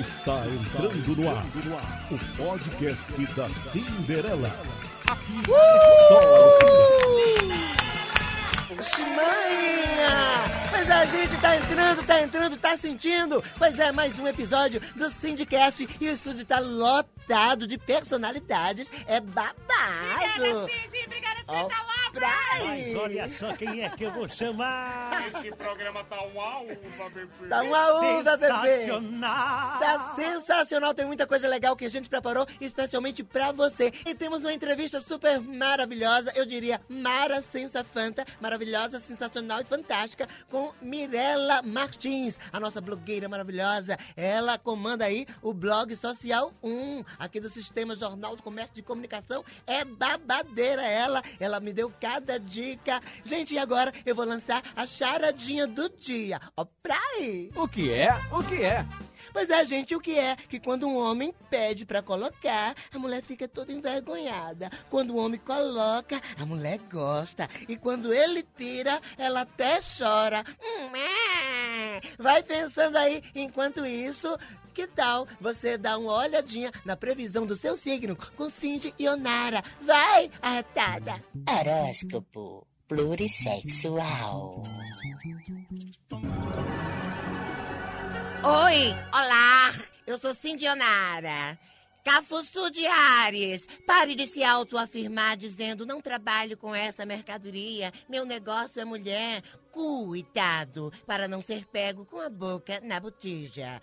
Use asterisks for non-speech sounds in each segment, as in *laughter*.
Está entrando no ar o podcast da Cinderela. Manha! Mas a gente tá entrando, tá entrando, tá sentindo. Pois é, mais um episódio do Syndicast e o estúdio tá lotado de personalidades. É babado. Obrigada, Cid! Obrigada, Ó, Palavra! Mas olha só quem é que eu vou chamar. Esse programa tá uma uva, bebê. Tá uma uva, bebê. Sensacional. Tá sensacional, tem muita coisa legal que a gente preparou especialmente pra você. E temos uma entrevista super maravilhosa, eu diria Mara Sensafanta, maravilhosa, sensacional e fantástica, com Mirella Martins, a nossa blogueira maravilhosa. Ela comanda aí o blog Social 1, aqui do Sistema Jornal do Comércio de Comunicação. É babadeira ela, ela me deu cada dica. Gente, e agora eu vou lançar a charadinha do dia. Ó, pra aí! O que é? O que é? Pois é, gente, o que é que quando um homem pede pra colocar, a mulher fica toda envergonhada. Quando o homem coloca, a mulher gosta. E quando ele tira, ela até chora. Hum, é. Vai pensando aí, enquanto isso, que tal você dar uma olhadinha na previsão do seu signo com Cindy e Onara? Vai, arretada! Horóscopo plurissexual. Oi, olá, eu sou Cindy Onara. Cafuçu de Ares, pare de se autoafirmar dizendo não trabalho com essa mercadoria, meu negócio é mulher. Cuidado para não ser pego com a boca na botija.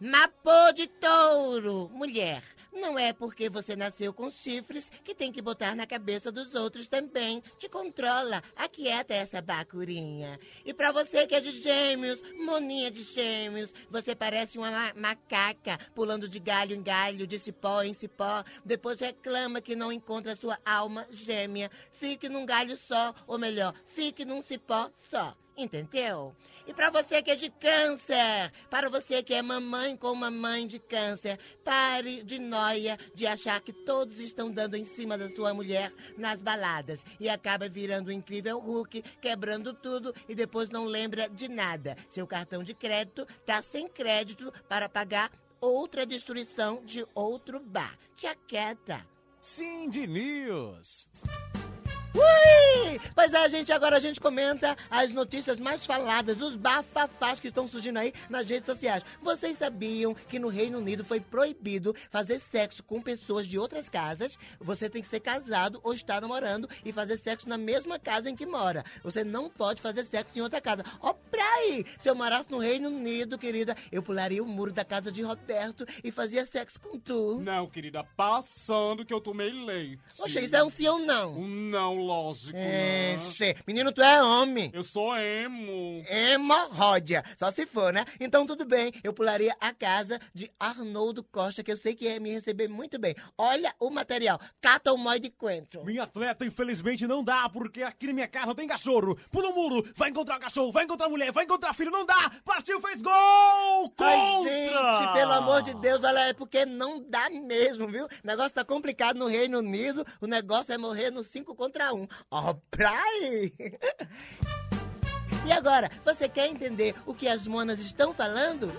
Mapô de touro, mulher. Não é porque você nasceu com chifres que tem que botar na cabeça dos outros também. Te controla, aquieta essa bacurinha. E pra você que é de gêmeos, moninha de gêmeos, você parece uma ma- macaca pulando de galho em galho, de cipó em cipó. Depois reclama que não encontra sua alma gêmea. Fique num galho só, ou melhor, fique num cipó só. Entendeu? E para você que é de câncer, para você que é mamãe com mamãe de câncer, pare de noia de achar que todos estão dando em cima da sua mulher nas baladas e acaba virando um incrível Hulk, quebrando tudo e depois não lembra de nada. Seu cartão de crédito tá sem crédito para pagar outra destruição de outro bar. Te aquieta. Cindy News. Ui! Pois é, gente, agora a gente comenta as notícias mais faladas, os bafafás que estão surgindo aí nas redes sociais. Vocês sabiam que no Reino Unido foi proibido fazer sexo com pessoas de outras casas? Você tem que ser casado ou estar namorando e fazer sexo na mesma casa em que mora. Você não pode fazer sexo em outra casa. Ó, pra aí! Se eu morasse no Reino Unido, querida, eu pularia o muro da casa de Roberto e fazia sexo com tu. Não, querida, passando que eu tomei leite. Poxa, isso é um sim ou não? Um não, lógico, É, né? Menino, tu é homem. Eu sou emo. Hemorródia, só se for, né? Então tudo bem, eu pularia a casa de Arnoldo Costa, que eu sei que ia me receber muito bem. Olha o material, cata o de coentro. Minha atleta, infelizmente, não dá, porque aqui na minha casa tem cachorro. Pula o muro, vai encontrar o cachorro, vai encontrar a mulher, vai encontrar filho, não dá! Partiu, fez gol! Contra! Ai, gente, pelo amor de Deus, olha, é porque não dá mesmo, viu? O negócio tá complicado no Reino Unido, o negócio é morrer no 5 contra 1. Ó, pra aí! E agora, você quer entender o que as monas estão falando?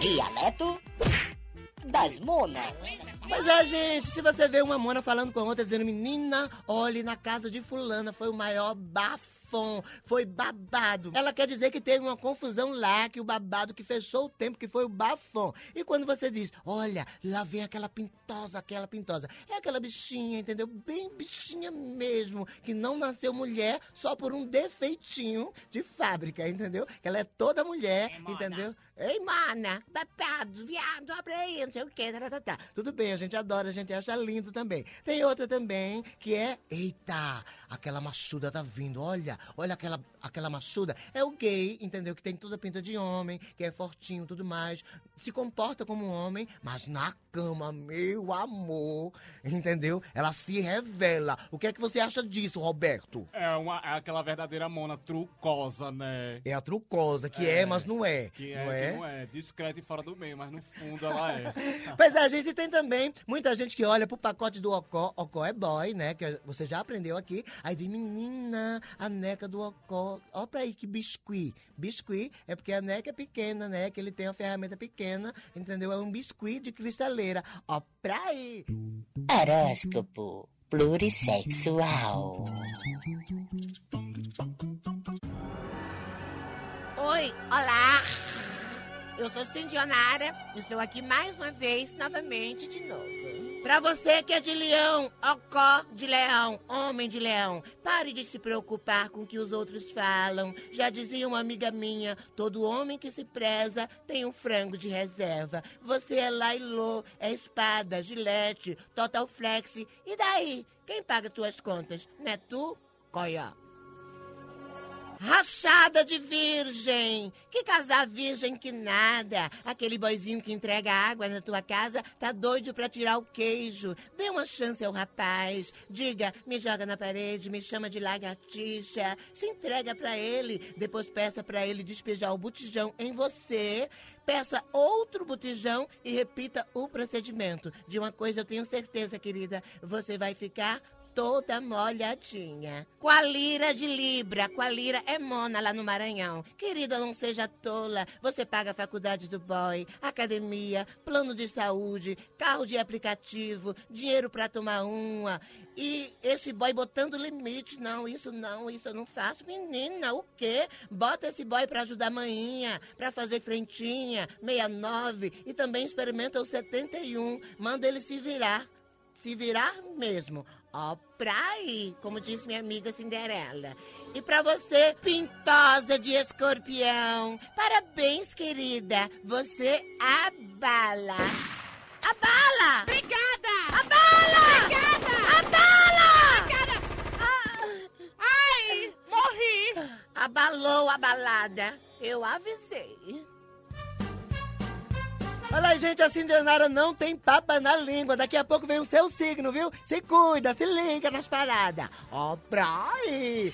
Dialeto das monas. Pois é, gente, se você vê uma mona falando com outra dizendo, menina, olhe na casa de fulana, foi o maior bafão, foi babado. Ela quer dizer que teve uma confusão lá, que o babado que fechou o tempo, que foi o bafão. E quando você diz, olha, lá vem aquela pintosa, aquela pintosa, é aquela bichinha, entendeu? Bem bichinha mesmo, que não nasceu mulher só por um defeitinho de fábrica, entendeu? Que ela é toda mulher, entendeu? Ei, mana, babado, viado, abre aí, não sei o que, tá, tá, tá. Tudo bem, a gente adora, a gente acha lindo também. Tem outra também que é, eita, aquela machuda tá vindo, olha, olha aquela, aquela machuda. É o gay, entendeu? Que tem toda a pinta de homem, que é fortinho, tudo mais. Se comporta como um homem, mas na cama, meu amor, entendeu? Ela se revela. O que é que você acha disso, Roberto? É, uma, é aquela verdadeira mona trucosa, né? É a trucosa, que é, É, mas não é. Que não é, é? que não é, discreta e fora do meio, mas no fundo ela é. *laughs* Pois é, gente, tem também muita gente que olha pro pacote do Ocó. Ocó é boy, né? Que você já aprendeu aqui. Aí diz, menina, a neca do Ocó. Ó pra aí que biscuit. Biscuit é porque a neca é pequena, né? Que ele tem uma ferramenta pequena, entendeu? É um biscuit de cristaleira. Ó pra aí. Horóscopo plurissexual. Oi, olá! Eu sou Cindy Onara, estou aqui mais uma vez, novamente, de novo. Pra você que é de leão, ocó de leão, homem de leão, pare de se preocupar com o que os outros falam. Já dizia uma amiga minha, todo homem que se preza tem um frango de reserva. Você é Lailô, é espada, gilete, total flex. E daí? Quem paga tuas contas? Não é tu? Coió. Rachada de virgem! Que casar virgem que nada! Aquele boizinho que entrega água na tua casa tá doido pra tirar o queijo. Dê uma chance ao rapaz. Diga, me joga na parede, me chama de lagartixa. Se entrega pra ele. Depois peça pra ele despejar o botijão em você. Peça outro botijão e repita o procedimento. De uma coisa eu tenho certeza, querida. Você vai ficar toda molhadinha. Com a lira de Libra, com a lira é mona lá no Maranhão. Querida, não seja tola. Você paga a faculdade do boy, academia, plano de saúde, carro de aplicativo, dinheiro pra tomar uma. E esse boy botando limite. Não, isso não, isso eu não faço. Menina, o quê? Bota esse boy pra ajudar manhinha, pra fazer frentinha, 69. E também experimenta o 71. Manda ele se virar. Se virar mesmo. Ó, pra aí, como disse minha amiga Cinderela. E pra você, pintosa de escorpião, parabéns, querida. Você abala. Abala! Obrigada! Abala! Obrigada! Abala! Obrigada! Ai, morri! Abalou a balada. Eu avisei. Olha aí, gente, a Cindianara não tem papa na língua. Daqui a pouco vem o seu signo, viu? Se cuida, se liga nas paradas. Ó, aí.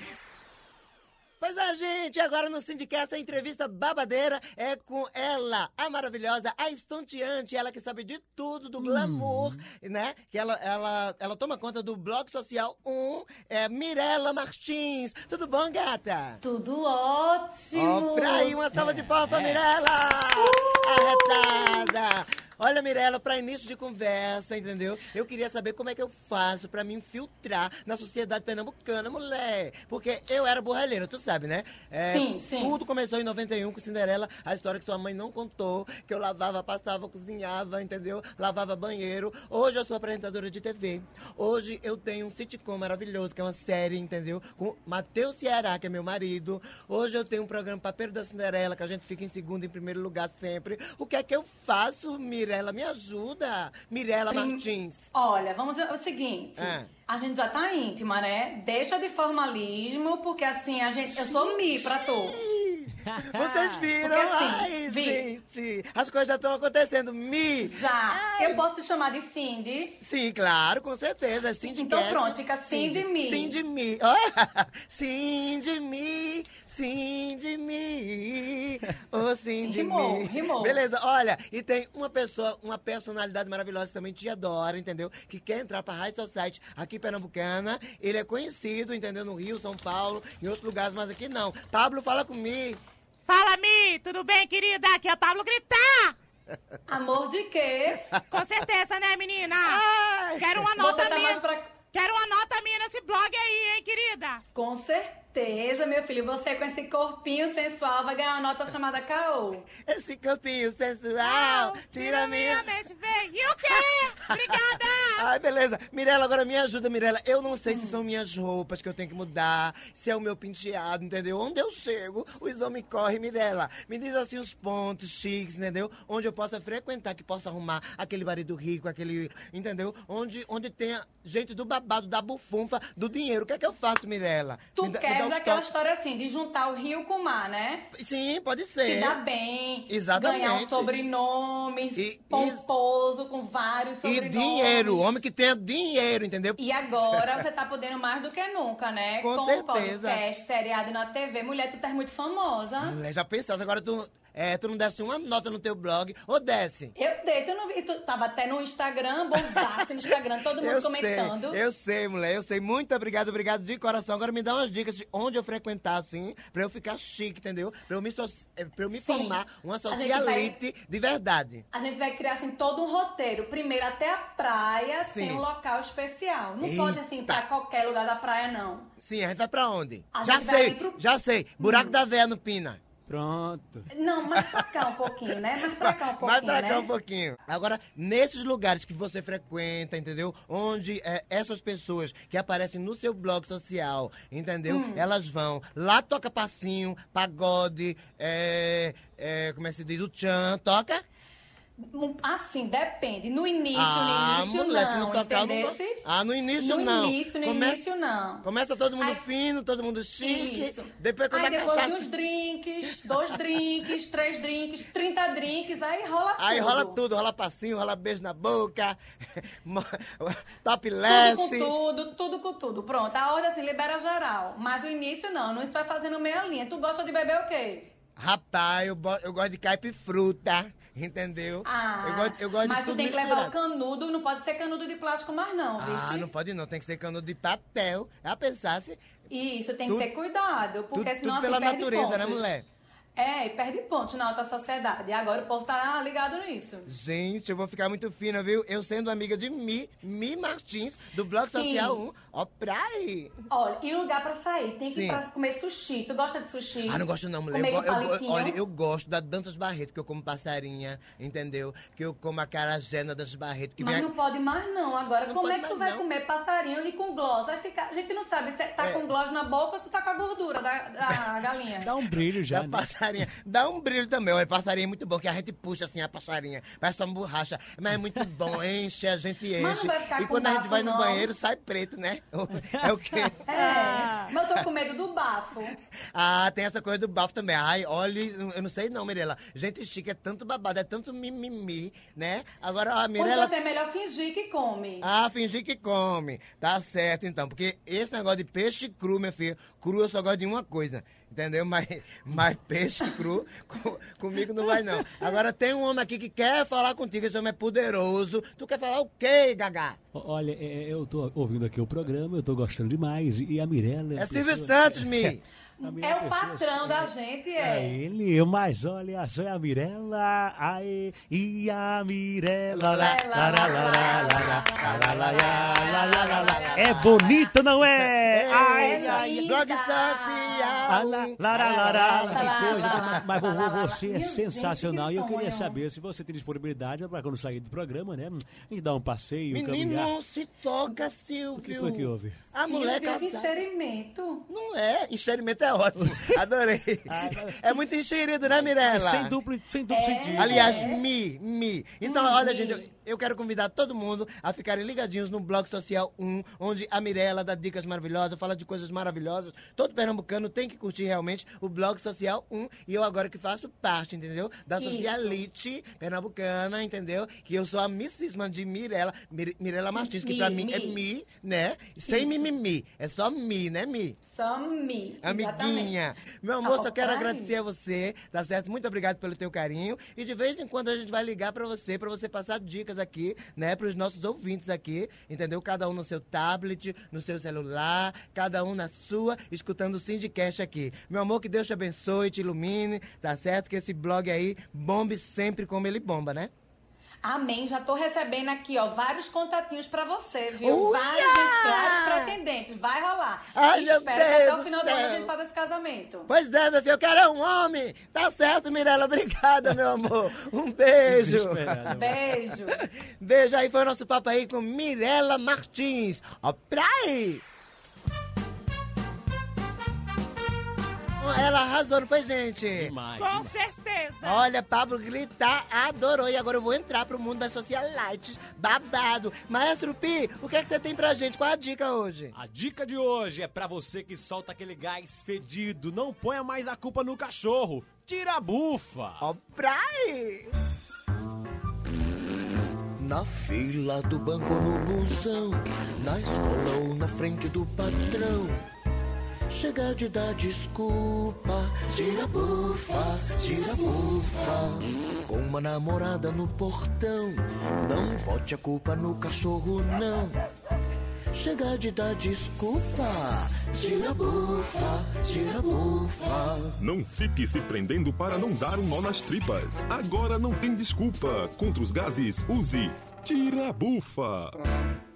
Pois é, gente, agora no Sindicast a entrevista babadeira é com ela, a maravilhosa, a estonteante, ela que sabe de tudo, do glamour, né? Que ela, ela, ela toma conta do blog social 1, é Mirella Martins. Tudo bom, gata? Tudo ótimo! Ó, pra aí, uma salva de palmas pra Mirella! Arretada! Olha, Mirella, pra início de conversa, entendeu? Eu queria saber como é que eu faço pra me infiltrar na sociedade pernambucana, mulher. Porque eu era borralheira, tu sabe, né? É, Sim, sim. Tudo começou em 91 com Cinderela, a história que sua mãe não contou, que eu lavava, passava, cozinhava, entendeu? Lavava banheiro. Hoje eu sou apresentadora de TV. Hoje eu tenho um sitcom maravilhoso, que é uma série, entendeu? Com Matheus Ceará, que é meu marido. Hoje eu tenho um programa Papeiro da Cinderela, que a gente fica em segundo, em primeiro lugar sempre. O que é que eu faço, Mirella? Me ajuda. Mirella Prim- Martins. Olha, vamos ver o seguinte. É. A gente já tá íntima, né? Deixa de formalismo, porque assim, a gente. Eu sou mi pra tu. Vocês *laughs* viram? Porque assim, Ai, vi. gente. As coisas já estão acontecendo. Mi. Já. Eu posso te chamar de Cindy. Sim, claro, com certeza. Cindy Então Cat. pronto, fica Cindy Me. Cindy Me. Olha. Cindy Me. *laughs* Ô, Cindy Rimou, rimou. Beleza, olha. E tem uma pessoa, uma personalidade maravilhosa que também te adora, entendeu? Que quer entrar pra High Society aqui em Pernambucana. Ele é conhecido, entendeu? No Rio, São Paulo, em outros lugares, mas aqui não. Pablo, fala comigo. Fala, Mi! Tudo bem, querida? Aqui é o Pablo Gritar! *laughs* Amor de quê? Com certeza, né, menina? Ai. Quero uma nota tá minha. pra. Quero uma nota minha nesse blog aí, hein, querida? Com certeza, meu filho. Você com esse corpinho sensual vai ganhar uma nota chamada Caô. Esse campinho sensual, tira minha... mente, vem. E o quê? *laughs* Obrigada! Ai, beleza. Mirella, agora me ajuda, Mirella. Eu não sei se são minhas roupas que eu tenho que mudar, se é o meu penteado, entendeu? Onde eu chego, o exame me corre, Mirella. Me diz assim os pontos chiques, entendeu? Onde eu possa frequentar, que possa arrumar aquele marido rico, aquele, entendeu? Onde, onde tenha gente do babado, da bufunfa, do dinheiro. O que é que eu faço, Mirella? Tu Me dá- dá queres uns aquela história assim, de juntar o rio com o mar, né? Sim, pode Se ser. dar bem, Exatamente. ganhar um sobrenome E- pomposo, com vários E sobrenomes. dinheiro, homem que tenha dinheiro, entendeu? E agora você tá podendo mais do que nunca, né? Com Com certeza. podcast, seriado na TV. Mulher, tu tá muito famosa. Mulher, já pensasse, agora tu. É, tu não desse uma nota no teu blog, ou desce? Eu dei, tu não vi. Tu tava até no Instagram, bombaço no Instagram, todo mundo Eu comentando. sei, eu sei, mulher, eu sei. Muito obrigado, obrigado de coração. Agora me dá umas dicas de onde eu frequentar, assim, pra eu ficar chique, entendeu? Pra eu me, so- eh, pra eu me Sim. formar uma gente vai- socialite de verdade. A gente vai criar assim todo um roteiro. Primeiro até a praia Sim. tem um local especial. Não Eita. pode assim pra qualquer lugar da praia não. Sim, a gente vai pra onde? A já sei, pro- já sei. Buraco da véia no Pina. Pronto. Não, mais pra cá um pouquinho, né? Mais pra cá um *laughs* pouquinho, Mais pra cá né? um pouquinho. Agora, nesses lugares que você frequenta, entendeu? Onde é, essas pessoas que aparecem no seu blog social, entendeu? Hum. Elas vão. Lá toca passinho, pagode, é, é, como é que se diz? O tchan, toca? Assim, depende. No início, ah, no início mulher, não, não entendesse? Ah, no início no não. início, no Come- início não. Começa todo mundo Aí- fino, todo mundo chique. Isso. Depois quando aí a depois de cachaça... uns drinks, dois drinks, três drinks, 30 drinks, aí rola tudo. Aí rola tudo, rola passinho, rola beijo na boca, *laughs* *laughs* top Tudo com tudo, tudo com tudo. Pronto, a ordem assim, libera geral. Mas o início não, não isso vai fazendo meia linha. Tu gosta de beber o quê? Rapaz, eu, eu gosto de caipifruta, entendeu? Ah, eu gosto, eu gosto mas de tu tudo tem que levar o misturado. canudo, não pode ser canudo de plástico mais não, viu? Ah, não pode não, tem que ser canudo de papel. Já pensasse, Isso, tem Tudo- que ter cuidado, porque tudo, senão tudo assim, pela natureza, né, pontos. mulher? É, e perde pontos na alta sociedade. E agora o povo tá ligado nisso. Gente, eu vou ficar muito fina, viu? Eu sendo amiga de Mi, Mi Martins, do Blog Sim. Social 1. Ó, pra aí. Olha, e lugar pra sair? Tem que Sim. ir pra comer sushi. Tu gosta de sushi? Ah, não gosto não, mulher. Comer Eu, eu, palitinho? olha, eu gosto da Dantas Barreto, que eu como passarinha, entendeu? Que eu como a carajé na Dantas Barreto. Que Mas vem... não pode mais não. Agora, Não como é que tu vai não. comer passarinho e com gloss? Vai ficar... A gente não sabe se tá É. com gloss na boca ou se tá com a gordura da, da *laughs* galinha. Dá um brilho já, né? Passarinha. Dá um brilho também. Olha, passarinha é muito bom, que a gente puxa assim a passarinha. Parece uma borracha. Mas é muito bom, *laughs* enche, a gente enche. Mas não vai ficar e com quando a gente bafo, vai no não. banheiro, sai preto, né? *laughs* É o quê? É, mas eu tô com medo do bafo. *laughs* Ah, tem essa coisa do bafo também. Ai, olha, eu não sei não, Mirella. Gente chique é tanto babado, é tanto mimimi, né? Agora a Quando Mirella... você é melhor fingir que come. Ah, fingir que come. Tá certo, então. Porque esse negócio de peixe cru, minha filha, cru eu só gosto de uma coisa entendeu? Mas, mas peixe cru com, comigo não vai, não. Agora tem um homem aqui que quer falar contigo, esse homem é poderoso. Tu quer falar o quê, Gagá? Olha, é, é, eu tô ouvindo aqui o programa, eu tô gostando demais. E a Mirella. É, é Silvio pessoa... Santos, Mi! *laughs* É o patrão da gente, é. É ele, mas olha só, é a Mirella, aí, e a Mirella. É bonito, não é? Ai, ai, Blog Santos! Lá, lá, lá, lá, mas- vovô, você é sensacional. E eu queria saber se você tem disponibilidade para quando sair do programa, né? A gente dar um passeio, Menino, caminhar. não se toca, Silvio. O que foi que houve? A mulher casada. enxerimento. Não é, enxerimento é ótimo. *laughs* Adorei. Ah, mas- É muito enxerido, né, Mirella? Sem duplo, sem duplo É. sentido. Aliás, mi, mi. Então, Hum, olha, gente, eu, quero convidar todo mundo a ficarem ligadinhos no Blog Social 1, onde a Mirella dá dicas maravilhosas, fala de coisas maravilhosas. Todo pernambucano tem que curtir realmente o Blog Social 1. E eu agora que faço parte, entendeu? Da Isso. socialite pernambucana, entendeu? Que eu sou a missíssima de Mirella, Mir, Mirella Martins, que Mi, pra mim mi. é mi, né? Sem Isso. mimimi. É só mi, né, mi? Só me. Amiguinha. Meu amor, Ao só quero contrário. agradecer a você, tá certo? Muito obrigado pelo teu carinho. E de vez em quando a gente vai ligar pra você, pra você passar dicas aqui, né, pros nossos ouvintes aqui, entendeu? Cada um no seu tablet, no seu celular, cada um na sua, escutando o Sindicast aqui. Meu amor, que Deus te abençoe, te ilumine, tá certo? Que esse blog aí bombe sempre como ele bomba, né? Amém. Já tô recebendo aqui, ó, vários contatinhos pra você, viu? Uia! Vários exemplares pretendentes. Vai rolar. Ai, meu Espero que até o final do ano a gente faça esse casamento. Pois é, meu filho, eu quero é um homem. Tá certo, Mirella, obrigada, meu amor. Um beijo. Beijo. Beijo aí, foi o nosso papo aí com Mirella Martins. Ó, pra aí! Ela arrasou, não foi, gente? Demais. Com certeza. Olha, Pablo Gritar adorou. E agora eu vou entrar pro mundo das socialites. Babado. Maestro Pi, o que é que você tem pra gente? Qual a dica hoje? A dica de hoje é pra você que solta aquele gás fedido. Não ponha mais a culpa no cachorro. Tira a bufa. Ó, pra aí! Na fila do banco no busão, na escola ou na frente do patrão. Chega de dar desculpa, tira bufa, tira bufa. Com uma namorada no portão, não bote a culpa no cachorro, não. Chega de dar desculpa, tira bufa, tira bufa. Não fique se prendendo para não dar um nó nas tripas. Agora não tem desculpa. Contra os gases, use Tira Bufa.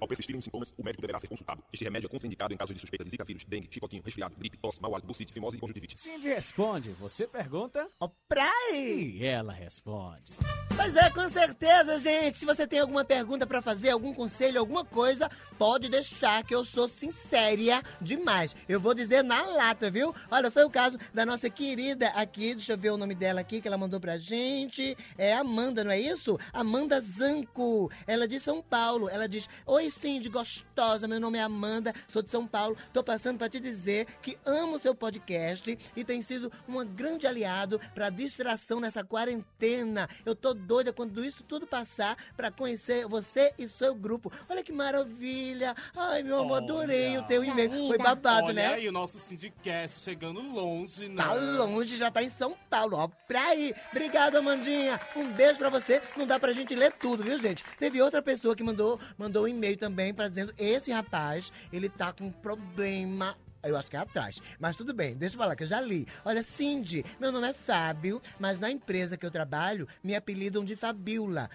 Ao persistirem os sintomas, o médico deverá ser consultado. Este remédio é contraindicado em caso de suspeita de zika vírus, dengue, chicotinho, resfriado, gripe, tosse, mau hálito, bucite, fimose e conjuntivite. Cindy responde, você pergunta, Ó, praia! e ela responde. Pois é, com certeza, gente. Se você tem alguma pergunta pra fazer, algum conselho, alguma coisa, pode deixar que eu sou sincéria demais. Eu vou dizer na lata, viu? Olha, foi o caso da nossa querida aqui, deixa eu ver o nome dela aqui que ela mandou pra gente. É Amanda, não é isso? Amanda Zanco. Ela é de São Paulo. Ela diz: Oi, Cindy, gostosa. Meu nome é Amanda, sou de São Paulo. Tô passando pra te dizer que amo seu podcast e tem sido um grande aliado pra distração nessa quarentena. Eu tô doida quando isso tudo passar pra conhecer você e seu grupo. Olha que maravilha. Ai, meu amor, adorei o teu e-mail. Foi babado, Olha né? aí o nosso Syndicast chegando longe, né? Tá longe, já tá em São Paulo, ó, pra aí. Obrigado, Amandinha. Um beijo pra você. Não dá pra gente ler tudo, viu, gente? Teve outra pessoa que mandou, mandou um e-mail também pra esse rapaz, ele tá com um problema eu acho que é atrás. Mas tudo bem, deixa eu falar que eu já li. Olha, Cindy, meu nome é Fábio, mas na empresa que eu trabalho me apelidam de Fabiola.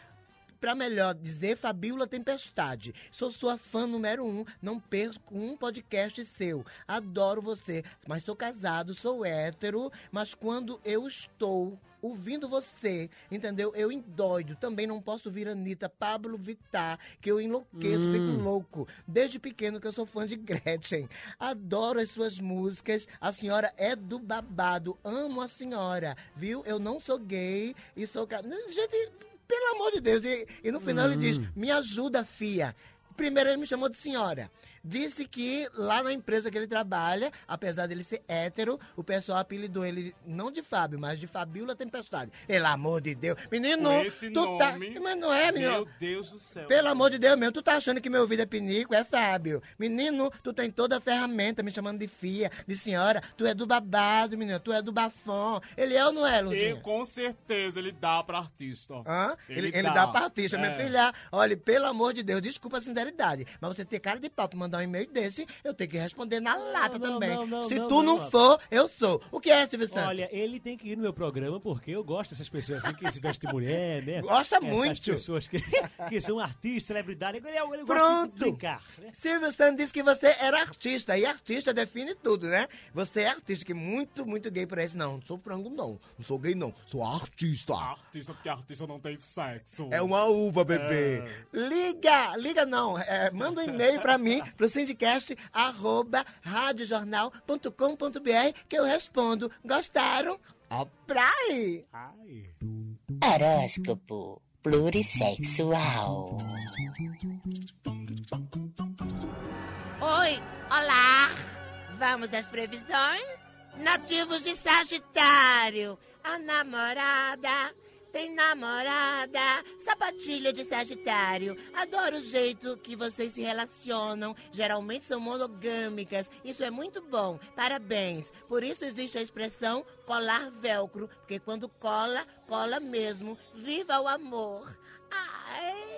Pra melhor dizer, Fabiola Tempestade. Sou sua fã número um, não perco um podcast seu. Adoro você, mas sou casado, sou hétero, mas quando eu estou ouvindo você, entendeu? Eu endoido. Também não posso vir Anitta, Pablo Vittar, que eu enlouqueço, Hum. fico louco. Desde pequeno que eu sou fã de Gretchen. Adoro as suas músicas. A senhora é do babado. Amo a senhora, viu? Eu não sou gay e sou... Gente, pelo amor de Deus. E, e no final ele diz, Hum. me ajuda, fia. Primeiro ele me chamou de senhora. Disse que lá na empresa que ele trabalha, apesar dele ser hétero, o pessoal apelidou ele não de Fábio, mas de Fabiola Tempestade. Pelo amor de Deus. Menino, tu nome, tá. Mas não é, menino. Meu Deus do céu. Pelo amor de Deus mesmo, tu tá achando que meu ouvido é pinico? É Fábio. Menino, tu tem toda a ferramenta me chamando de fia, de senhora. Tu é do babado, menino. Tu é do bafão. Ele é ou não é, Lundinha? com certeza ele dá pra artista. Hã? Ele, ele dá pra artista, minha É. filha. Olha, pelo amor de Deus, desculpa a sinceridade. Mas você ter cara de pau pra mandar um e-mail desse, eu tenho que responder na lata não, também. não, não, Se não, tu não, não, for, eu sou. O que é, Silvio Santos? Olha, ele tem que ir no meu programa porque eu gosto dessas pessoas assim que se vestem de mulher, né? Gosta Essas muito. pessoas que, *laughs* que são artistas, celebridades. Ele, ele gosta de Pronto. brincar. né? Silvio Santos disse que você era artista. E artista define tudo, né? Você é artista, que muito, muito gay por isso. Não, não sou frango, não. Não sou gay, não. Sou artista. Artista, porque artista não tem sexo. É uma uva, bebê. Liga, liga não. É, manda um e-mail pra mim, pro *laughs* syndicast, arroba radiojornal.com.br, que eu respondo. Gostaram? Ó, pra aí. Horóscopo plurissexual. Oi, olá! Vamos às previsões? Nativos de Sagitário, a namorada tem namorada, sapatilha de Sagitário. Adoro o jeito que vocês se relacionam. Geralmente são monogâmicas. Isso é muito bom. Parabéns. Por isso existe a expressão colar velcro, porque quando cola, cola mesmo. Viva o amor. Ai.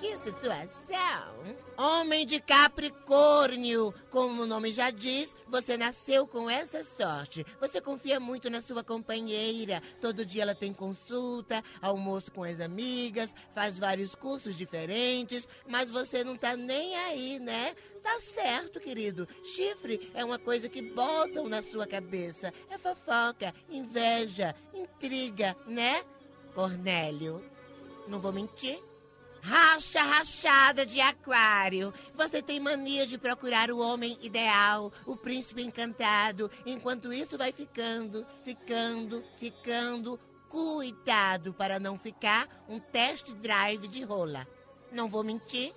Que situação! Homem de Capricórnio, como o nome já diz, você nasceu com essa sorte. Você confia muito na sua companheira. Todo dia ela tem consulta, almoço com as amigas, faz vários cursos diferentes, mas você não tá nem aí, né? Tá certo, querido. Chifre é uma coisa que botam na sua cabeça. É fofoca, inveja, intriga, né? Cornélio, não vou mentir. Racha rachada de aquário. Você tem mania de procurar o homem ideal, o príncipe encantado. Enquanto isso vai ficando, ficando, ficando. Cuidado para não ficar um test drive de rola. Não vou mentir.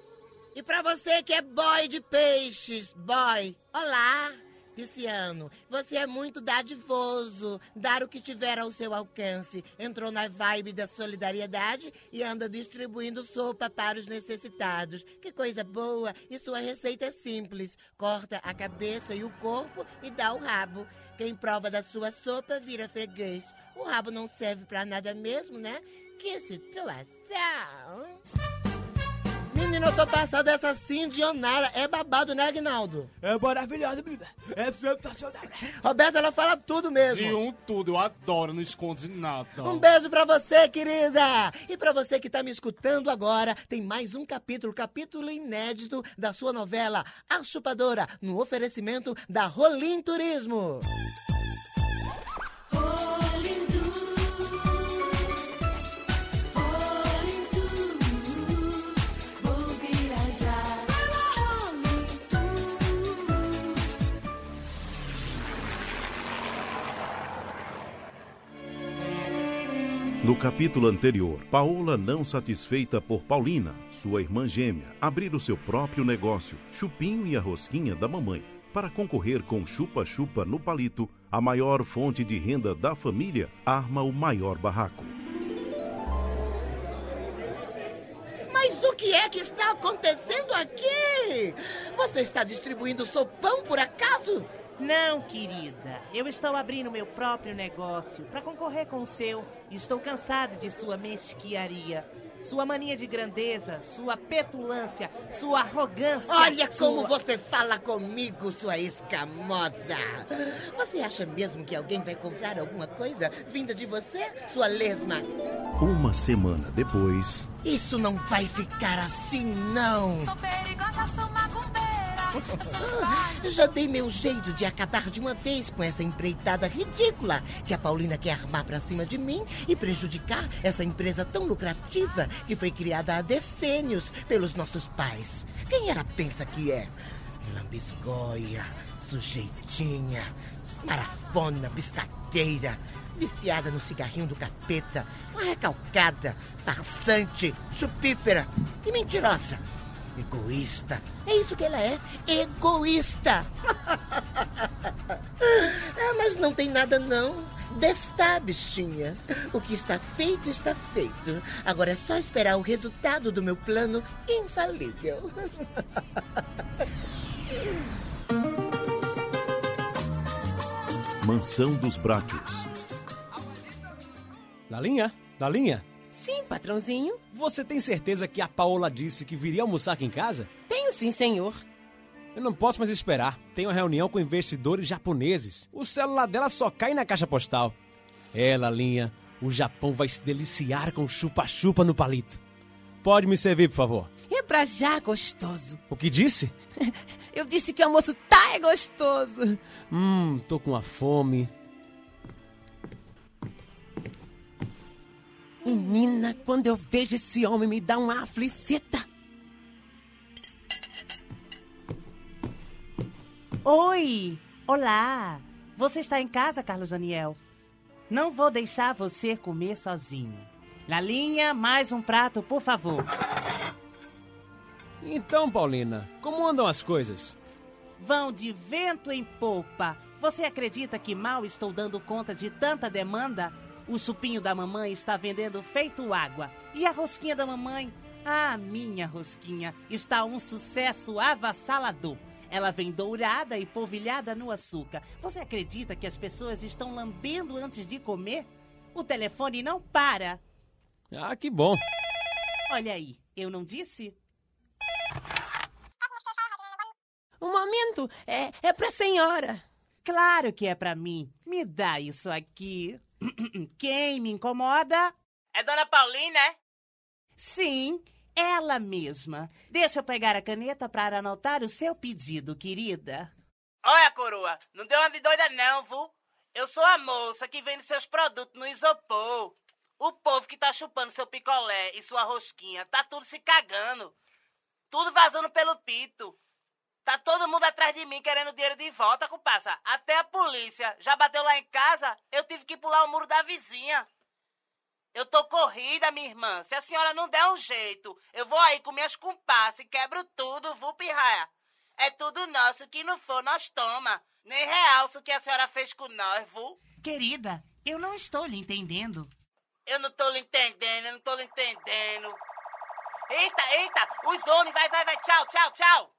E para você que é boy de peixes, boy, olá. Pisciano, você é muito dadivoso. Dar o que tiver ao seu alcance. Entrou na vibe da solidariedade e anda distribuindo sopa para os necessitados. Que coisa boa! E sua receita é simples: corta a cabeça e o corpo e dá o rabo. Quem prova da sua sopa vira freguês. O rabo não serve para nada mesmo, né? Que situação! Menino, eu tô passada essa cindionara. É babado, né, Agnaldo? É maravilhoso, menina. É sensacional. Roberta, ela fala tudo mesmo. De um tudo, eu adoro, não esconde nada. Um beijo pra você, querida! E pra você que tá me escutando agora, tem mais um capítulo, capítulo inédito da sua novela A Chupadora, no oferecimento da Rolim Turismo. No capítulo anterior, Paola, não satisfeita por Paulina, sua irmã gêmea, abrir o seu próprio negócio, Chupinho e a Rosquinha da mamãe, para concorrer com Chupa-Chupa no Palito, a maior fonte de renda da família, arma o maior barraco. Mas o que é que está acontecendo aqui? Você está distribuindo sopão por acaso? Não, querida. Eu estou abrindo meu próprio negócio para concorrer com o seu. Estou cansada de sua mesquiaria. Sua mania de grandeza, sua petulância, sua arrogância. Olha sua... como você fala comigo, sua escamosa. Você acha mesmo que alguém vai comprar alguma coisa vinda de você, sua lesma? Uma semana depois, Isso não vai ficar assim, não. Sou perigosa, sou macumbeira. *laughs* Já dei meu jeito de acabar de uma vez com essa empreitada ridícula que a Paulina quer armar pra cima de mim e prejudicar essa empresa tão lucrativa que foi criada há decênios pelos nossos pais. Quem ela pensa que é? Lambisgoia, sujeitinha, marafona, biscateira, viciada no cigarrinho do capeta, uma recalcada, farsante, chupífera e mentirosa. Egoísta. É isso que ela é. Egoísta. *laughs* ah, mas não tem nada não. Desta bichinha. O que está feito, está feito. Agora é só esperar o resultado do meu plano infalível. Mansão dos Brátios. Lalinha? Lalinha? Sim, patrãozinho. Você tem certeza que a Paola disse que viria almoçar aqui em casa? Tenho sim, senhor. Eu não posso mais esperar. Tenho uma reunião com investidores japoneses. O celular dela só cai na caixa postal. É, Lalinha, o Japão vai se deliciar com chupa-chupa no palito. Pode me servir, por favor. É pra já gostoso. O que disse? *laughs* Eu disse que o almoço tá é gostoso. Hum, tô com uma fome. Menina, quando eu vejo esse homem me dá uma aflicita. Oi! Olá! Você está em casa, Carlos Daniel? Não vou deixar você comer sozinho. Na linha, mais um prato, por favor. Então, Paulina, como andam as coisas? Vão de vento em popa. Você acredita que mal estou dando conta de tanta demanda? O chupinho da mamãe está vendendo feito água. E a rosquinha da mamãe? Ah, minha rosquinha, está um sucesso avassalador. Ela vem dourada e polvilhada no açúcar. Você acredita que as pessoas estão lambendo antes de comer? O telefone não para. Ah, que bom. Olha aí, eu não disse? Um momento, é, é pra senhora. Claro que é pra mim. Me dá isso aqui. *coughs* Quem me incomoda? É Dona Paulina, é? Sim, ela mesma. Deixa eu pegar a caneta para anotar o seu pedido, querida. Olha, coroa, não deu uma de doida não, viu? Eu sou a moça que vende seus produtos no isopor. O povo que tá chupando seu picolé e sua rosquinha tá tudo se cagando. Tudo vazando pelo pito. Tá todo mundo atrás de mim querendo dinheiro de volta, comparsa. Até a polícia já bateu lá em casa, eu tive que pular o muro da vizinha. Eu tô corrida, minha irmã. Se a senhora não der um jeito, eu vou aí com minhas comparsas e quebro tudo, viu, pirraia? É tudo nosso, que não for, nós toma. Nem realço o que a senhora fez com nós, viu? Querida, eu não estou lhe entendendo. Eu não tô lhe entendendo, eu não tô lhe entendendo. Eita, eita, os homens, vai, vai, vai, tchau, tchau, tchau.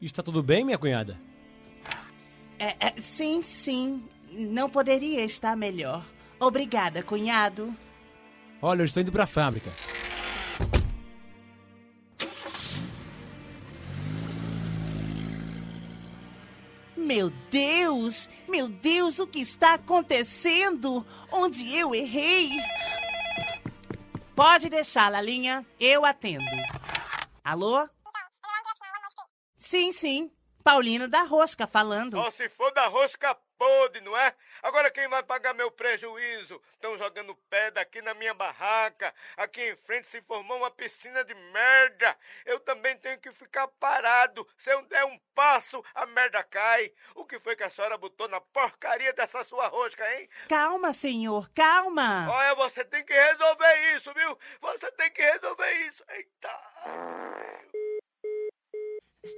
Está tudo bem, minha cunhada? É, é, sim, sim, não poderia estar melhor. Obrigada, cunhado. Olha, eu estou indo para a fábrica. Meu Deus! Meu Deus, o que está acontecendo? Onde eu errei? Pode deixar, Lalinha. Eu atendo. Alô? Sim, sim. Paulino da Rosca falando. Só se for da rosca podre, não é? Agora quem vai pagar meu prejuízo? Estão jogando pedra aqui na minha barraca. Aqui em frente se formou uma piscina de merda. Eu também tenho que ficar parado. Se eu der um passo, a merda cai. O que foi que a senhora botou na porcaria dessa sua rosca, hein? Calma, senhor, calma. Olha, você tem que resolver isso, viu? Você tem que resolver isso. Eita.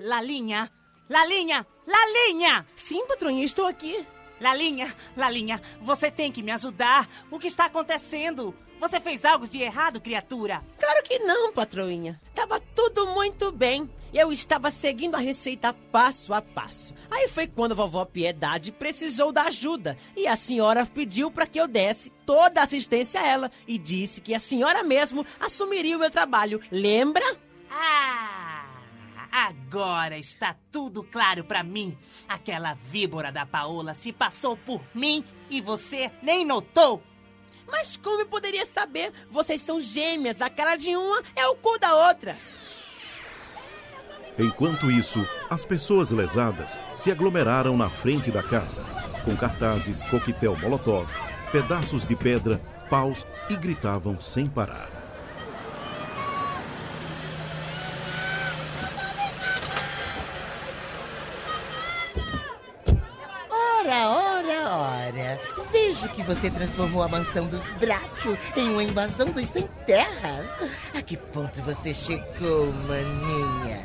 Lalinha, Lalinha, Lalinha! Sim, patroinha, estou aqui. Lalinha, Lalinha, você tem que me ajudar. O que está acontecendo? Você fez algo de errado, criatura? Claro que não, patroinha. Tava tudo muito bem. Eu estava seguindo a receita passo a passo. Aí foi quando a vovó Piedade precisou da ajuda e a senhora pediu para que eu desse toda a assistência a ela e disse que a senhora mesmo assumiria o meu trabalho. Lembra? Ah! Agora está tudo claro para mim. Aquela víbora da Paola se passou por mim e você nem notou. Mas como eu poderia saber? Vocês são gêmeas, a cara de uma é o cu da outra. Enquanto isso, as pessoas lesadas se aglomeraram na frente da casa, com cartazes, coquetel molotov, pedaços de pedra, paus e gritavam sem parar. Vejo que você transformou a mansão dos Bracho em uma invasão dos sem terra. A que ponto você chegou, maninha?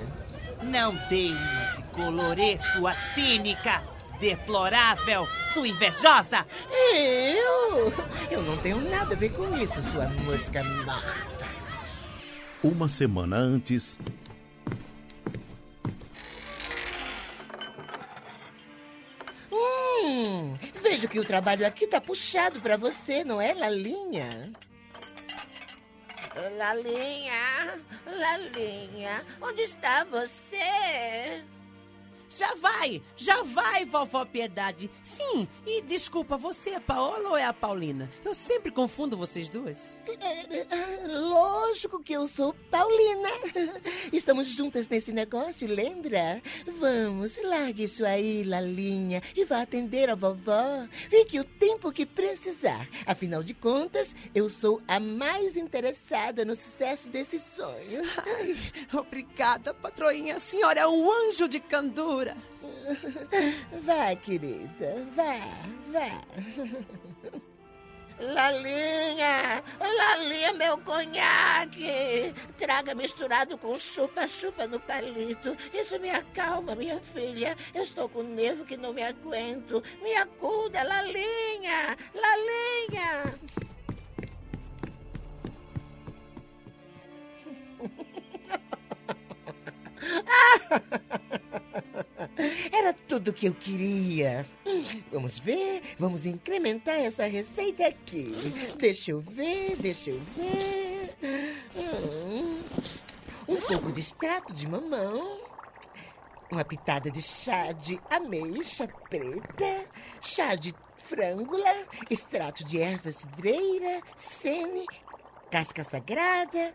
Não uma de colorê, sua cínica, deplorável, sua invejosa. Eu? Eu não tenho nada a ver com isso, sua mosca morta. Uma semana antes, vejo que o trabalho aqui tá puxado pra você, não é, Lalinha? Lalinha, Lalinha, onde está você? Já vai, já vai, vovó Piedade. Sim, e desculpa, você é a Paola ou é a Paulina? Eu sempre confundo vocês duas. Lógico que eu sou Paulina. *laughs* Estamos juntas nesse negócio, lembra? Vamos, largue isso aí, Lalinha, e vá atender a vovó. Fique o tempo que precisar. Afinal de contas, eu sou a mais interessada no sucesso desse sonho. *laughs* Ai, obrigada, patroinha. A senhora é um anjo de candura. *laughs* Vá, querida, vá, vá. *laughs* Lalinha, Lalinha, meu conhaque. Traga misturado com chupa-chupa no palito. Isso me acalma, minha filha. Eu estou com nervo que não me aguento. Me acuda, Lalinha, Lalinha. *laughs* Era tudo que eu queria. Vamos ver, vamos incrementar essa receita aqui. Deixa eu ver, deixa eu ver. Hum, Um pouco de extrato de mamão. Uma pitada de chá de ameixa preta. Chá de frângula. Extrato de erva cidreira. Sene. Casca sagrada.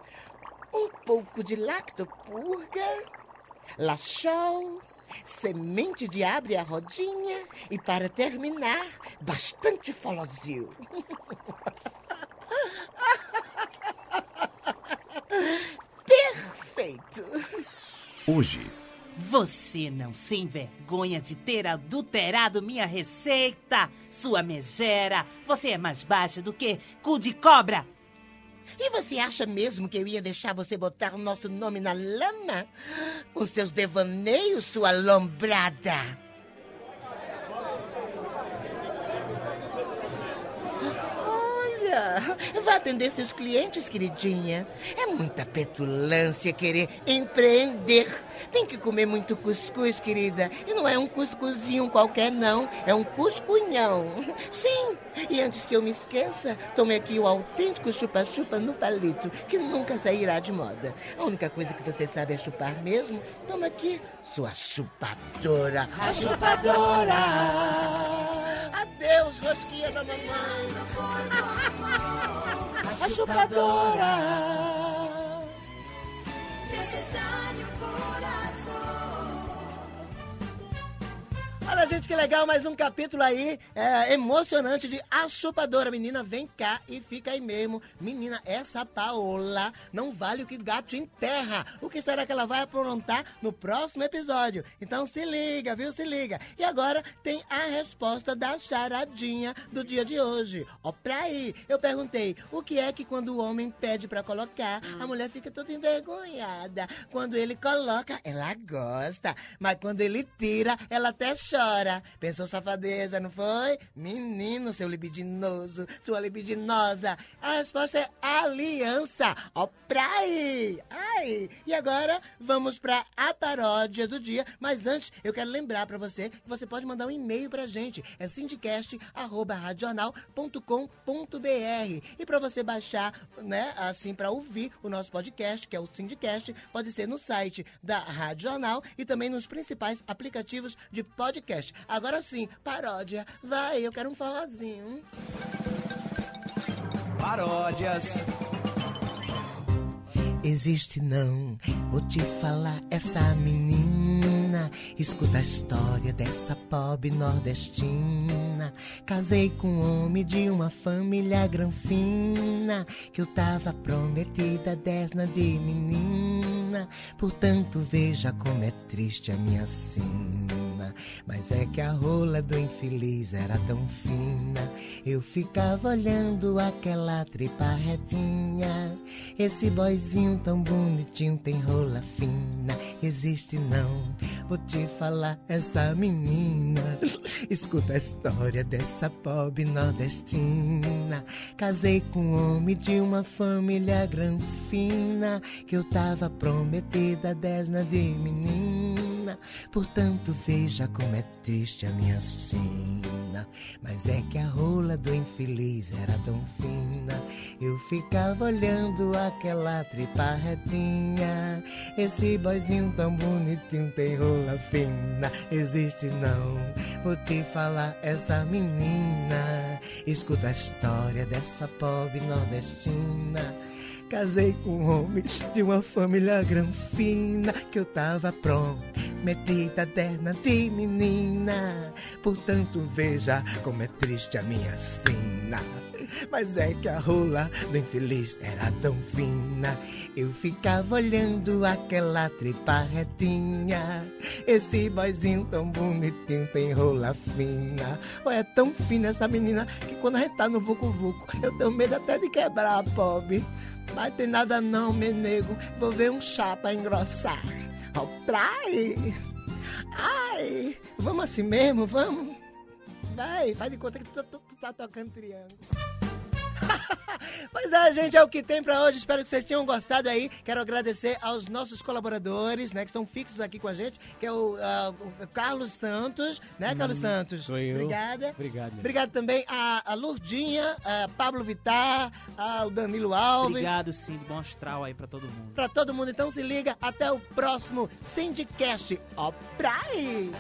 Um pouco de lactopurga. Lachol semente de abre a rodinha e, para terminar, bastante folozil. *laughs* Perfeito! hoje, Você não se envergonha de ter adulterado minha receita, sua megera. Você é mais baixa do que cu de cobra. E você acha mesmo que eu ia deixar você botar o nosso nome na lama? Com seus devaneios, sua lombrada. *laughs* Vá atender seus clientes, queridinha. É muita petulância querer empreender. Tem que comer muito cuscuz, querida. E não é um cuscuzinho qualquer, não. É um cuscunhão. *laughs* Sim. E antes que eu me esqueça, tome aqui o autêntico chupa-chupa no palito, que nunca sairá de moda. A única coisa que você sabe é chupar mesmo. Toma aqui, sua chupadora. A chupadora. Adeus, rosquinha da mamãe. *laughs* A chupadora. Necessário Olha, gente, que legal, mais um capítulo aí é, emocionante de A Chupadora. Menina, vem cá e fica aí mesmo. Menina, essa Paola não vale o que gato enterra. O que será que ela vai aprontar no próximo episódio? Então se liga, viu? Se liga. E agora tem a resposta da charadinha do dia de hoje. Ó, pra aí, eu perguntei, o que é que quando o homem pede pra colocar, a mulher fica toda envergonhada. Quando ele coloca, ela gosta. Mas quando ele tira, ela até chora. Pensou safadeza, não foi? Menino, seu libidinoso, sua libidinosa. A resposta é aliança. Ó, pra. Ai. E agora, vamos pra a paródia do dia. Mas antes, eu quero lembrar pra você que você pode mandar um e-mail pra gente. É sindicast.radional.com.br E pra você baixar, né, assim, pra ouvir o nosso podcast, que é o Sindicast, pode ser no site da Rádio Jornal e também nos principais aplicativos de podcast. Agora sim, paródia. Vai, eu quero um forrozinho. Paródias. Existe não, vou te falar, essa menina. Escuta a história dessa pobre nordestina. Casei com um homem de uma família granfina. Que eu tava prometida, desna de menina. Portanto, veja como é triste a minha sina. Mas é que a rola do infeliz era tão fina. Eu ficava olhando aquela tripa retinha. Esse boizinho tão bonitinho tem rola fina. Existe não, vou te falar, essa menina. Escuta a história dessa pobre nordestina. Casei com um homem de uma família granfina. Que eu tava prometida, desna de menina. Portanto, veja como é triste a minha sina. Mas é que a rola do infeliz era tão fina. Eu ficava olhando aquela tripa retinha. Esse boizinho tão bonitinho tem rola fina. Existe não, vou te falar, essa menina. Escuta a história dessa pobre nordestina. Casei com um homem de uma família granfina que eu tava prometida terna de menina. Portanto, veja como é triste a minha sina. Mas é que a rola do infeliz era tão fina. Eu ficava olhando aquela tripa retinha. Esse boizinho tão bonitinho tem rola fina. Olha, é tão fina essa menina que quando a gente tá no Vucu Vucu, eu tenho medo até de quebrar a pobre. Mas tem nada não, meu nego. Vou ver um chá pra engrossar. Ó, praia. Ai, vamos assim mesmo, vamos? Vai, faz de conta que tu, tu- tu tá tocando triângulo. *laughs* Pois é, gente, é o que tem pra hoje. Espero que vocês tenham gostado aí. Quero agradecer aos nossos colaboradores, né, que são fixos aqui com a gente, que é o, ah, o Carlos Santos, né, Carlos Hum, Santos? sou eu. Obrigada. Obrigado. Obrigado também a, a Lurdinha, a Pablo Vittar, ao Danilo Alves. Obrigado, sim, bom astral aí pra todo mundo. Pra todo mundo, então se liga. Até o próximo Syndicast. Ó, pra aí!